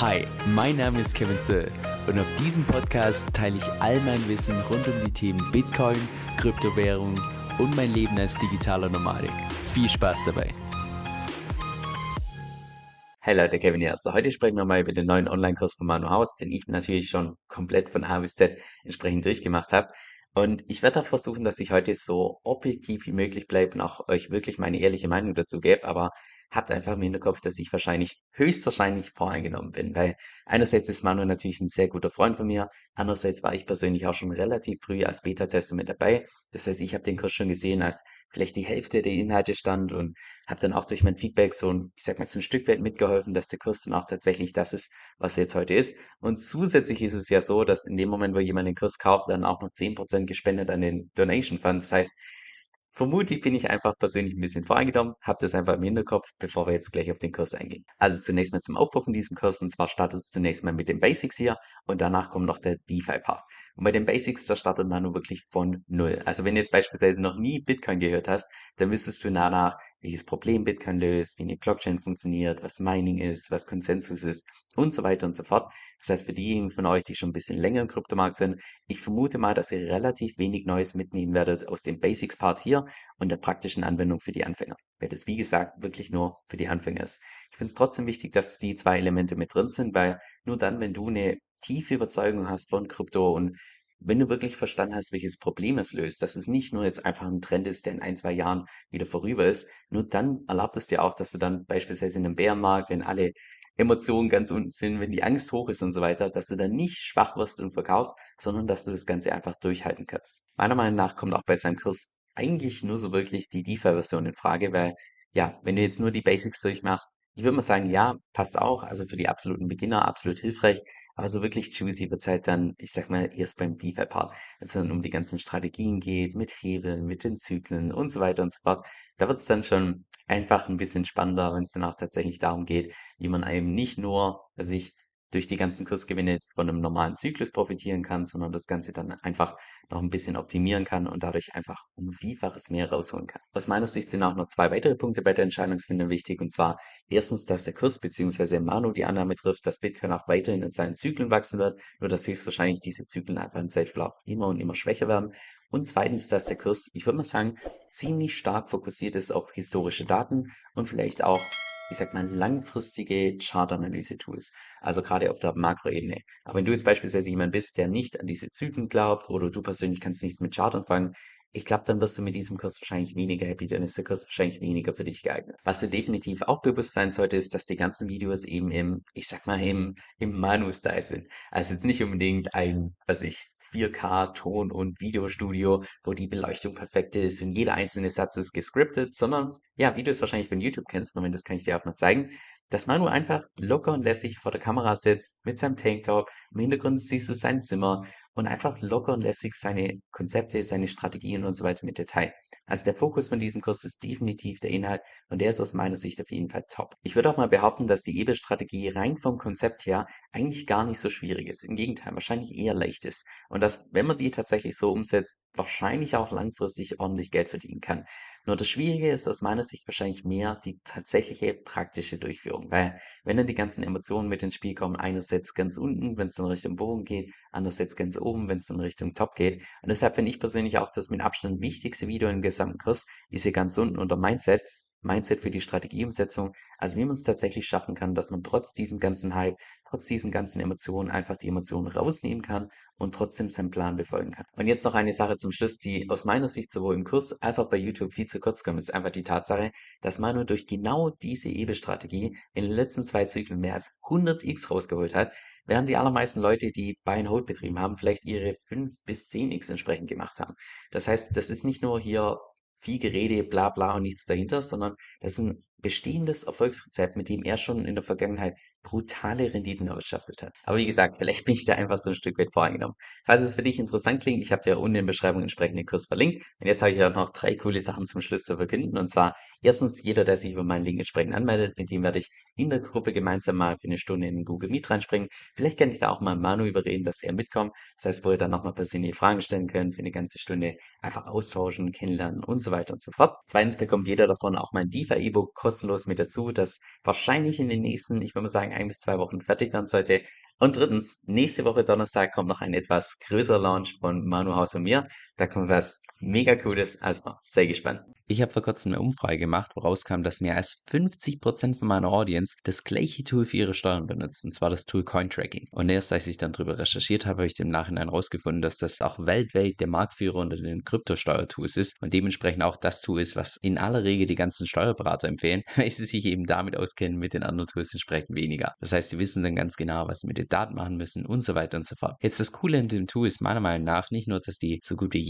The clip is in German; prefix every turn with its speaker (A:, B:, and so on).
A: Hi, mein Name ist Kevin Zöll und auf diesem Podcast teile ich all mein Wissen rund um die Themen Bitcoin, Kryptowährung und mein Leben als digitaler Nomadik. Viel Spaß dabei!
B: Hey Leute, Kevin hier. So, heute sprechen wir mal über den neuen Online-Kurs von Manu Haus, den ich natürlich schon komplett von A bis Z entsprechend durchgemacht habe. Und ich werde auch versuchen, dass ich heute so objektiv wie möglich bleibe und auch euch wirklich meine ehrliche Meinung dazu gebe. Aber habt einfach im Hinterkopf, dass ich wahrscheinlich, höchstwahrscheinlich voreingenommen bin, weil einerseits ist Manu natürlich ein sehr guter Freund von mir, andererseits war ich persönlich auch schon relativ früh als Beta-Tester mit dabei. Das heißt, ich habe den Kurs schon gesehen, als vielleicht die Hälfte der Inhalte stand und habe dann auch durch mein Feedback so ein, ich sag mal, so ein Stück weit mitgeholfen, dass der Kurs dann auch tatsächlich das ist, was er jetzt heute ist. Und zusätzlich ist es ja so, dass in dem Moment, wo jemand den Kurs kauft, werden auch noch 10% gespendet an den Donation Fund. Das heißt, Vermutlich bin ich einfach persönlich ein bisschen voreingenommen, habe das einfach im Hinterkopf, bevor wir jetzt gleich auf den Kurs eingehen. Also zunächst mal zum Aufbau von diesem Kurs und zwar startet es zunächst mal mit den Basics hier und danach kommt noch der DeFi-Part. Und bei den Basics, da startet man nur wirklich von Null. Also wenn du jetzt beispielsweise noch nie Bitcoin gehört hast, dann wüsstest du danach, welches Problem Bitcoin löst, wie eine Blockchain funktioniert, was Mining ist, was Konsensus ist und so weiter und so fort. Das heißt, für diejenigen von euch, die schon ein bisschen länger im Kryptomarkt sind, ich vermute mal, dass ihr relativ wenig Neues mitnehmen werdet aus dem Basics-Part hier und der praktischen Anwendung für die Anfänger. Weil das, wie gesagt, wirklich nur für die Anfänger ist. Ich finde es trotzdem wichtig, dass die zwei Elemente mit drin sind, weil nur dann, wenn du eine tiefe Überzeugung hast von Krypto und wenn du wirklich verstanden hast, welches Problem es löst, dass es nicht nur jetzt einfach ein Trend ist, der in ein, zwei Jahren wieder vorüber ist, nur dann erlaubt es dir auch, dass du dann beispielsweise in einem Bärenmarkt, wenn alle Emotionen ganz unten sind, wenn die Angst hoch ist und so weiter, dass du dann nicht schwach wirst und verkaufst, sondern dass du das Ganze einfach durchhalten kannst. Meiner Meinung nach kommt auch bei seinem Kurs eigentlich nur so wirklich die DeFi-Version in Frage, weil ja, wenn du jetzt nur die Basics durchmachst, ich würde mal sagen, ja, passt auch. Also für die absoluten Beginner absolut hilfreich. Aber so wirklich juicy wird's halt dann, ich sag mal, erst beim DeFi-Part. Wenn es dann um die ganzen Strategien geht, mit Hebeln, mit den Zyklen und so weiter und so fort. Da wird's dann schon einfach ein bisschen spannender, wenn es dann auch tatsächlich darum geht, wie man einem nicht nur, also ich durch die ganzen Kursgewinne von einem normalen Zyklus profitieren kann, sondern das Ganze dann einfach noch ein bisschen optimieren kann und dadurch einfach um Vielfaches mehr rausholen kann. Aus meiner Sicht sind auch noch zwei weitere Punkte bei der Entscheidungsfindung wichtig und zwar erstens, dass der Kurs bzw. Manu die Annahme trifft, dass Bitcoin auch weiterhin in seinen Zyklen wachsen wird, nur dass höchstwahrscheinlich diese Zyklen einfach im Zeitverlauf immer und immer schwächer werden und zweitens, dass der Kurs, ich würde mal sagen, ziemlich stark fokussiert ist auf historische Daten und vielleicht auch ich sag mal, langfristige Chartanalyse-Tools. Also gerade auf der Makroebene. Aber wenn du jetzt beispielsweise jemand bist, der nicht an diese Zyklen glaubt oder du persönlich kannst nichts mit Chart anfangen, ich glaube, dann wirst du mit diesem Kurs wahrscheinlich weniger happy, dann ist der Kurs wahrscheinlich weniger für dich geeignet. Was dir definitiv auch bewusst sein sollte, ist, dass die ganzen Videos eben im, ich sag mal, im, im Manu-Style sind. Also jetzt nicht unbedingt ein, was ich, 4K Ton- und Videostudio, wo die Beleuchtung perfekt ist und jeder einzelne Satz ist gescriptet, sondern ja, wie du es wahrscheinlich von YouTube kennst, Moment, das kann ich dir auch mal zeigen, dass Manu einfach locker und lässig vor der Kamera sitzt mit seinem Tanktop, im Hintergrund siehst du sein Zimmer und einfach locker und lässig seine Konzepte, seine Strategien und so weiter mit Detail. Also der Fokus von diesem Kurs ist definitiv der Inhalt und der ist aus meiner Sicht auf jeden Fall top. Ich würde auch mal behaupten, dass die EBE-Strategie rein vom Konzept her eigentlich gar nicht so schwierig ist. Im Gegenteil, wahrscheinlich eher leicht ist. Und dass, wenn man die tatsächlich so umsetzt, wahrscheinlich auch langfristig ordentlich Geld verdienen kann. Nur das Schwierige ist aus meiner Sicht wahrscheinlich mehr die tatsächliche praktische Durchführung. Weil wenn dann die ganzen Emotionen mit ins Spiel kommen, einerseits ganz unten, wenn es in Richtung Bogen geht, andererseits ganz oben, wenn es in Richtung Top geht. Und deshalb finde ich persönlich auch das mit Abstand wichtigste Video im gesamten Kurs, ist hier ganz unten unter Mindset. Mindset für die Strategieumsetzung. Also wie man es tatsächlich schaffen kann, dass man trotz diesem ganzen Hype, trotz diesen ganzen Emotionen einfach die Emotionen rausnehmen kann und trotzdem seinen Plan befolgen kann. Und jetzt noch eine Sache zum Schluss, die aus meiner Sicht sowohl im Kurs als auch bei YouTube viel zu kurz kommt, ist einfach die Tatsache, dass man nur durch genau diese EBE-Strategie in den letzten zwei Zyklen mehr als 100x rausgeholt hat, während die allermeisten Leute, die Buy and Hold betrieben haben, vielleicht ihre 5 bis 10x entsprechend gemacht haben. Das heißt, das ist nicht nur hier viel Gerede, bla bla und nichts dahinter, sondern das ein bestehendes Erfolgsrezept, mit dem er schon in der Vergangenheit brutale Renditen erwirtschaftet hat. Aber wie gesagt, vielleicht bin ich da einfach so ein Stück weit voreingenommen. Falls es für dich interessant klingt, ich habe dir unten in der Beschreibung entsprechend den Kurs verlinkt. Und jetzt habe ich ja noch drei coole Sachen zum Schluss zu verkünden. Und zwar erstens, jeder, der sich über meinen Link entsprechend anmeldet, mit dem werde ich in der Gruppe gemeinsam mal für eine Stunde in Google Meet reinspringen. Vielleicht kann ich da auch mal Manu überreden, dass er mitkommt. Das heißt, wo ihr dann nochmal persönliche Fragen stellen könnt, für eine ganze Stunde einfach austauschen, kennenlernen und so weiter und so fort. Zweitens bekommt jeder davon auch mein DeFi-E-Book kostenlos mit dazu, das wahrscheinlich in den nächsten, ich würde mal sagen, ein bis zwei Wochen fertig werden sollte. Und drittens, nächste Woche Donnerstag kommt noch ein etwas größerer Launch von Manu Haus und mir. Da kommt was mega cooles, also sehr gespannt.
A: Ich habe vor kurzem eine Umfrage gemacht, woraus kam, dass mehr als 50% von meiner Audience das gleiche Tool für ihre Steuern benutzt, und zwar das Tool Cointracking. Und erst als ich dann darüber recherchiert habe, habe ich im Nachhinein herausgefunden, dass das auch weltweit der Marktführer unter den Kryptosteuertools ist und dementsprechend auch das Tool ist, was in aller Regel die ganzen Steuerberater empfehlen, weil sie sich eben damit auskennen, mit den anderen Tools entsprechend weniger. Das heißt, sie wissen dann ganz genau, was sie mit den Daten machen müssen und so weiter und so fort. Jetzt das Coole an dem Tool ist meiner Meinung nach nicht nur, dass die so gut wie